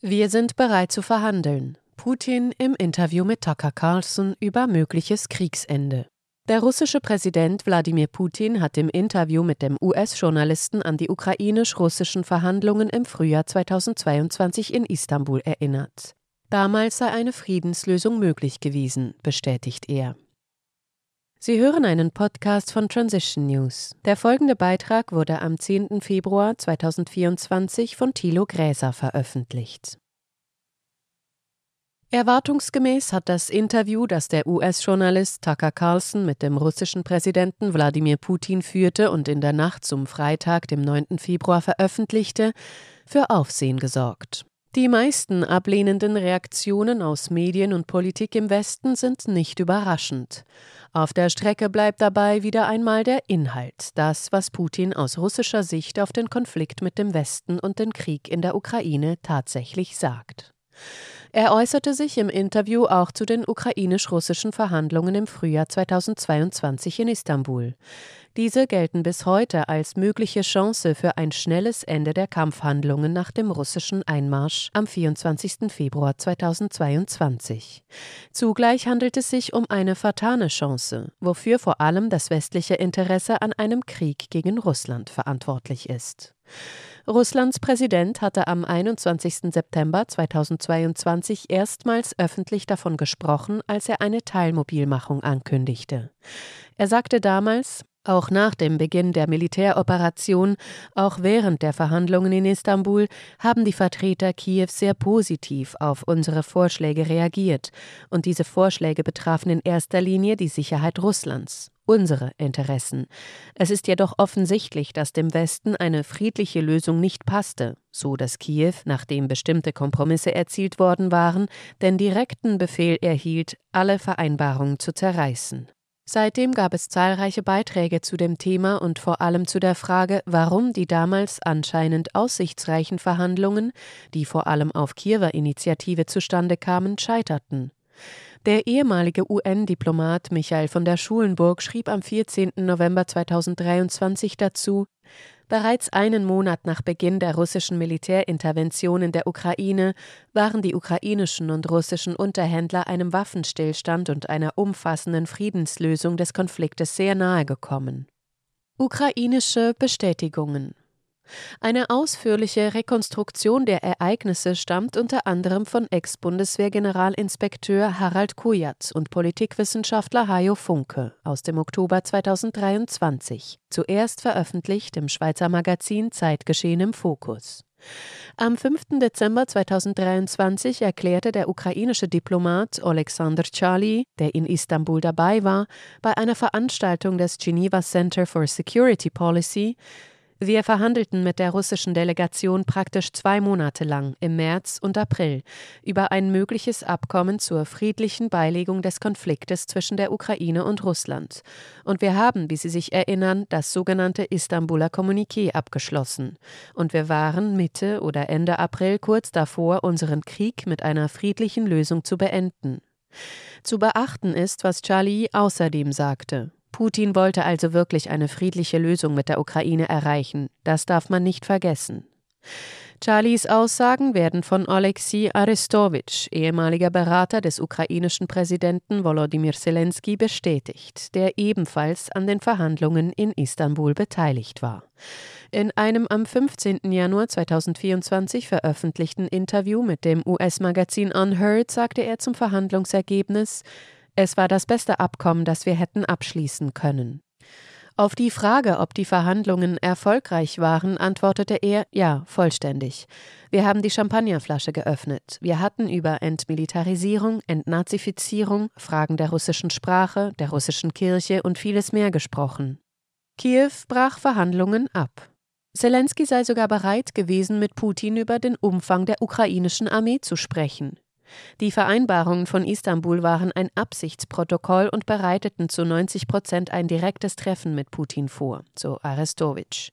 Wir sind bereit zu verhandeln. Putin im Interview mit Tucker Carlson über mögliches Kriegsende. Der russische Präsident Wladimir Putin hat im Interview mit dem US-Journalisten an die ukrainisch-russischen Verhandlungen im Frühjahr 2022 in Istanbul erinnert. Damals sei eine Friedenslösung möglich gewesen, bestätigt er. Sie hören einen Podcast von Transition News. Der folgende Beitrag wurde am 10. Februar 2024 von Thilo Gräser veröffentlicht. Erwartungsgemäß hat das Interview, das der US-Journalist Tucker Carlson mit dem russischen Präsidenten Wladimir Putin führte und in der Nacht zum Freitag, dem 9. Februar veröffentlichte, für Aufsehen gesorgt. Die meisten ablehnenden Reaktionen aus Medien und Politik im Westen sind nicht überraschend. Auf der Strecke bleibt dabei wieder einmal der Inhalt, das, was Putin aus russischer Sicht auf den Konflikt mit dem Westen und den Krieg in der Ukraine tatsächlich sagt. Er äußerte sich im Interview auch zu den ukrainisch-russischen Verhandlungen im Frühjahr 2022 in Istanbul. Diese gelten bis heute als mögliche Chance für ein schnelles Ende der Kampfhandlungen nach dem russischen Einmarsch am 24. Februar 2022. Zugleich handelt es sich um eine vertane Chance, wofür vor allem das westliche Interesse an einem Krieg gegen Russland verantwortlich ist. Russlands Präsident hatte am 21. September 2022 erstmals öffentlich davon gesprochen, als er eine Teilmobilmachung ankündigte. Er sagte damals, auch nach dem Beginn der Militäroperation, auch während der Verhandlungen in Istanbul, haben die Vertreter Kiews sehr positiv auf unsere Vorschläge reagiert, und diese Vorschläge betrafen in erster Linie die Sicherheit Russlands unsere Interessen. Es ist jedoch offensichtlich, dass dem Westen eine friedliche Lösung nicht passte, so dass Kiew, nachdem bestimmte Kompromisse erzielt worden waren, den direkten Befehl erhielt, alle Vereinbarungen zu zerreißen. Seitdem gab es zahlreiche Beiträge zu dem Thema und vor allem zu der Frage, warum die damals anscheinend aussichtsreichen Verhandlungen, die vor allem auf Kiewer Initiative zustande kamen, scheiterten. Der ehemalige UN-Diplomat Michael von der Schulenburg schrieb am 14. November 2023 dazu, Bereits einen Monat nach Beginn der russischen Militärintervention in der Ukraine waren die ukrainischen und russischen Unterhändler einem Waffenstillstand und einer umfassenden Friedenslösung des Konfliktes sehr nahe gekommen. Ukrainische Bestätigungen eine ausführliche Rekonstruktion der Ereignisse stammt unter anderem von Ex-Bundeswehrgeneralinspekteur Harald Kujatz und Politikwissenschaftler Hajo Funke aus dem Oktober 2023, zuerst veröffentlicht im Schweizer Magazin Zeitgeschehen im Fokus. Am 5. Dezember 2023 erklärte der ukrainische Diplomat Alexander Charlie, der in Istanbul dabei war, bei einer Veranstaltung des Geneva Center for Security Policy, wir verhandelten mit der russischen Delegation praktisch zwei Monate lang, im März und April, über ein mögliches Abkommen zur friedlichen Beilegung des Konfliktes zwischen der Ukraine und Russland. Und wir haben, wie Sie sich erinnern, das sogenannte Istanbuler Kommuniqué abgeschlossen. Und wir waren Mitte oder Ende April kurz davor, unseren Krieg mit einer friedlichen Lösung zu beenden. Zu beachten ist, was Charlie außerdem sagte. Putin wollte also wirklich eine friedliche Lösung mit der Ukraine erreichen. Das darf man nicht vergessen. Charlies Aussagen werden von Oleksiy Arestowitsch, ehemaliger Berater des ukrainischen Präsidenten Volodymyr Zelensky, bestätigt, der ebenfalls an den Verhandlungen in Istanbul beteiligt war. In einem am 15. Januar 2024 veröffentlichten Interview mit dem US-Magazin Unheard sagte er zum Verhandlungsergebnis, es war das beste Abkommen, das wir hätten abschließen können. Auf die Frage, ob die Verhandlungen erfolgreich waren, antwortete er ja, vollständig. Wir haben die Champagnerflasche geöffnet. Wir hatten über Entmilitarisierung, Entnazifizierung, Fragen der russischen Sprache, der russischen Kirche und vieles mehr gesprochen. Kiew brach Verhandlungen ab. Zelensky sei sogar bereit gewesen, mit Putin über den Umfang der ukrainischen Armee zu sprechen. Die Vereinbarungen von Istanbul waren ein Absichtsprotokoll und bereiteten zu 90 Prozent ein direktes Treffen mit Putin vor, so Arestowitsch.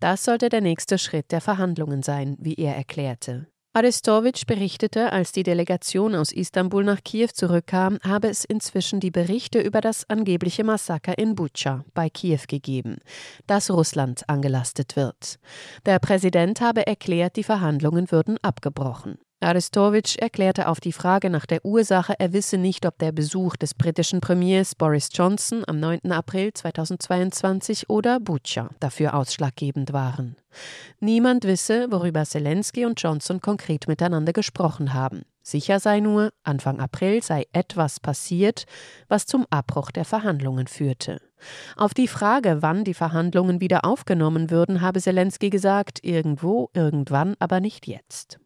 Das sollte der nächste Schritt der Verhandlungen sein, wie er erklärte. Arestowitsch berichtete, als die Delegation aus Istanbul nach Kiew zurückkam, habe es inzwischen die Berichte über das angebliche Massaker in Butscha bei Kiew gegeben, das Russland angelastet wird. Der Präsident habe erklärt, die Verhandlungen würden abgebrochen. Arestowitsch erklärte auf die Frage nach der Ursache, er wisse nicht, ob der Besuch des britischen Premiers Boris Johnson am 9. April 2022 oder Bucha dafür ausschlaggebend waren. Niemand wisse, worüber Zelensky und Johnson konkret miteinander gesprochen haben. Sicher sei nur, Anfang April sei etwas passiert, was zum Abbruch der Verhandlungen führte. Auf die Frage, wann die Verhandlungen wieder aufgenommen würden, habe Zelensky gesagt, irgendwo, irgendwann, aber nicht jetzt.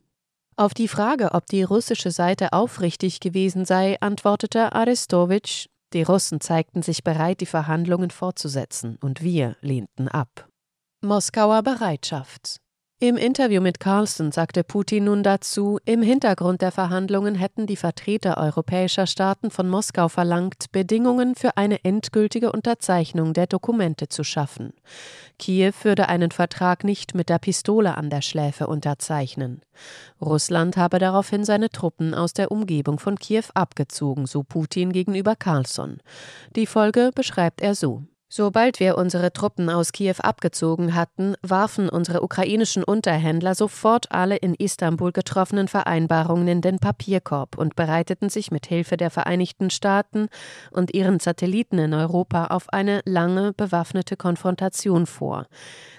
Auf die Frage, ob die russische Seite aufrichtig gewesen sei, antwortete Arestowitsch, die Russen zeigten sich bereit, die Verhandlungen fortzusetzen, und wir lehnten ab. Moskauer Bereitschaft im Interview mit Carlson sagte Putin nun dazu, im Hintergrund der Verhandlungen hätten die Vertreter europäischer Staaten von Moskau verlangt, Bedingungen für eine endgültige Unterzeichnung der Dokumente zu schaffen. Kiew würde einen Vertrag nicht mit der Pistole an der Schläfe unterzeichnen. Russland habe daraufhin seine Truppen aus der Umgebung von Kiew abgezogen, so Putin gegenüber Carlson. Die Folge beschreibt er so. Sobald wir unsere Truppen aus Kiew abgezogen hatten, warfen unsere ukrainischen Unterhändler sofort alle in Istanbul getroffenen Vereinbarungen in den Papierkorb und bereiteten sich mit Hilfe der Vereinigten Staaten und ihren Satelliten in Europa auf eine lange bewaffnete Konfrontation vor.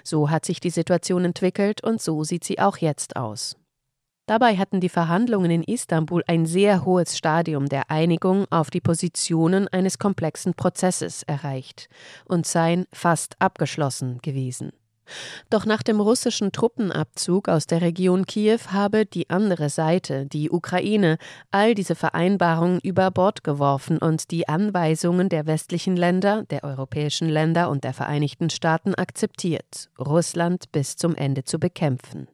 So hat sich die Situation entwickelt und so sieht sie auch jetzt aus. Dabei hatten die Verhandlungen in Istanbul ein sehr hohes Stadium der Einigung auf die Positionen eines komplexen Prozesses erreicht und seien fast abgeschlossen gewesen. Doch nach dem russischen Truppenabzug aus der Region Kiew habe die andere Seite, die Ukraine, all diese Vereinbarungen über Bord geworfen und die Anweisungen der westlichen Länder, der europäischen Länder und der Vereinigten Staaten akzeptiert, Russland bis zum Ende zu bekämpfen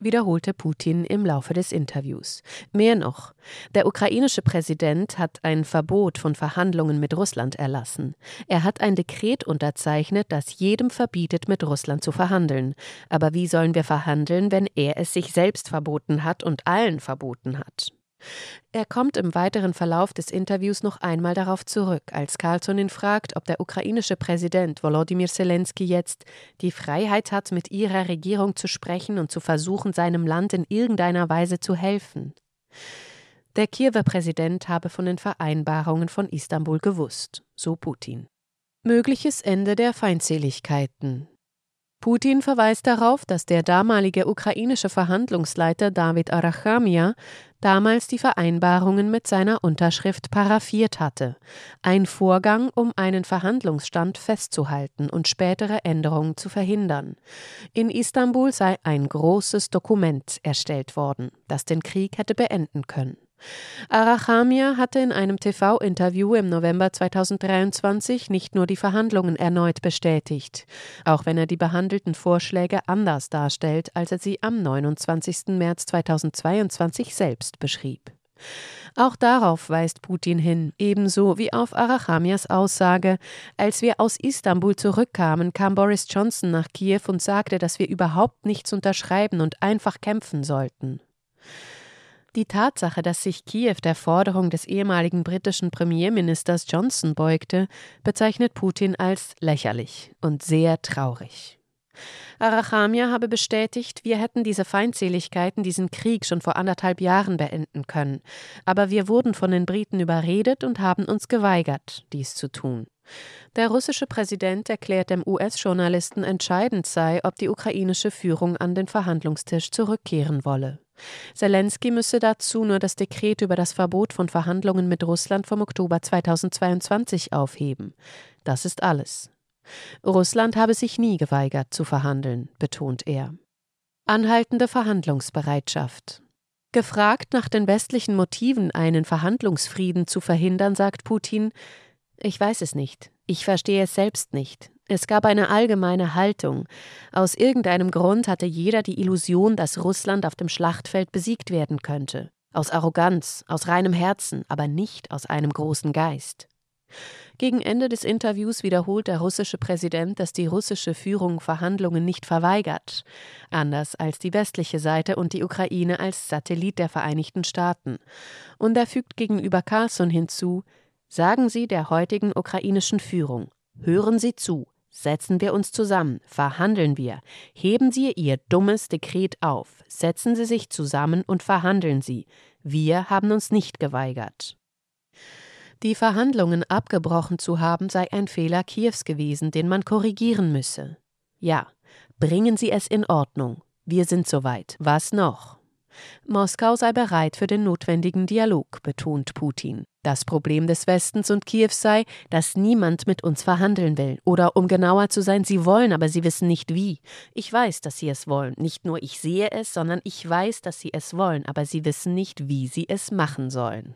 wiederholte Putin im Laufe des Interviews. Mehr noch, der ukrainische Präsident hat ein Verbot von Verhandlungen mit Russland erlassen. Er hat ein Dekret unterzeichnet, das jedem verbietet, mit Russland zu verhandeln. Aber wie sollen wir verhandeln, wenn er es sich selbst verboten hat und allen verboten hat? Er kommt im weiteren Verlauf des Interviews noch einmal darauf zurück, als Carlson ihn fragt, ob der ukrainische Präsident Volodymyr Zelensky jetzt die Freiheit hat, mit ihrer Regierung zu sprechen und zu versuchen, seinem Land in irgendeiner Weise zu helfen. Der Kiewer Präsident habe von den Vereinbarungen von Istanbul gewusst, so Putin. Mögliches Ende der Feindseligkeiten. Putin verweist darauf, dass der damalige ukrainische Verhandlungsleiter David Arachamia damals die Vereinbarungen mit seiner Unterschrift paraffiert hatte, ein Vorgang, um einen Verhandlungsstand festzuhalten und spätere Änderungen zu verhindern. In Istanbul sei ein großes Dokument erstellt worden, das den Krieg hätte beenden können. Arachamia hatte in einem TV-Interview im November 2023 nicht nur die Verhandlungen erneut bestätigt, auch wenn er die behandelten Vorschläge anders darstellt, als er sie am 29. März 2022 selbst beschrieb. Auch darauf weist Putin hin, ebenso wie auf Arachamias Aussage, als wir aus Istanbul zurückkamen, kam Boris Johnson nach Kiew und sagte, dass wir überhaupt nichts unterschreiben und einfach kämpfen sollten. Die Tatsache, dass sich Kiew der Forderung des ehemaligen britischen Premierministers Johnson beugte, bezeichnet Putin als lächerlich und sehr traurig. Arachamia habe bestätigt, wir hätten diese Feindseligkeiten, diesen Krieg schon vor anderthalb Jahren beenden können, aber wir wurden von den Briten überredet und haben uns geweigert, dies zu tun. Der russische Präsident erklärt dem US-Journalisten entscheidend sei, ob die ukrainische Führung an den Verhandlungstisch zurückkehren wolle. Zelensky müsse dazu nur das Dekret über das Verbot von Verhandlungen mit Russland vom Oktober 2022 aufheben. Das ist alles. Russland habe sich nie geweigert zu verhandeln, betont er. Anhaltende Verhandlungsbereitschaft. Gefragt nach den westlichen Motiven, einen Verhandlungsfrieden zu verhindern, sagt Putin Ich weiß es nicht. Ich verstehe es selbst nicht. Es gab eine allgemeine Haltung. Aus irgendeinem Grund hatte jeder die Illusion, dass Russland auf dem Schlachtfeld besiegt werden könnte. Aus Arroganz, aus reinem Herzen, aber nicht aus einem großen Geist. Gegen Ende des Interviews wiederholt der russische Präsident, dass die russische Führung Verhandlungen nicht verweigert, anders als die westliche Seite und die Ukraine als Satellit der Vereinigten Staaten. Und er fügt gegenüber Carlson hinzu, sagen Sie der heutigen ukrainischen Führung, hören Sie zu, Setzen wir uns zusammen, verhandeln wir. Heben Sie Ihr dummes Dekret auf, setzen Sie sich zusammen und verhandeln Sie. Wir haben uns nicht geweigert. Die Verhandlungen abgebrochen zu haben sei ein Fehler Kiews gewesen, den man korrigieren müsse. Ja, bringen Sie es in Ordnung. Wir sind soweit. Was noch? Moskau sei bereit für den notwendigen Dialog, betont Putin. Das Problem des Westens und Kiews sei, dass niemand mit uns verhandeln will. Oder um genauer zu sein, sie wollen, aber sie wissen nicht wie. Ich weiß, dass sie es wollen. Nicht nur ich sehe es, sondern ich weiß, dass sie es wollen, aber sie wissen nicht, wie sie es machen sollen.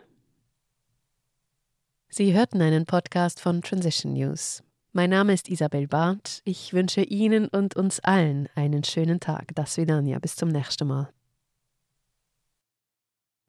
Sie hörten einen Podcast von Transition News. Mein Name ist Isabel Barth. Ich wünsche Ihnen und uns allen einen schönen Tag. Das Vidania. Bis zum nächsten Mal.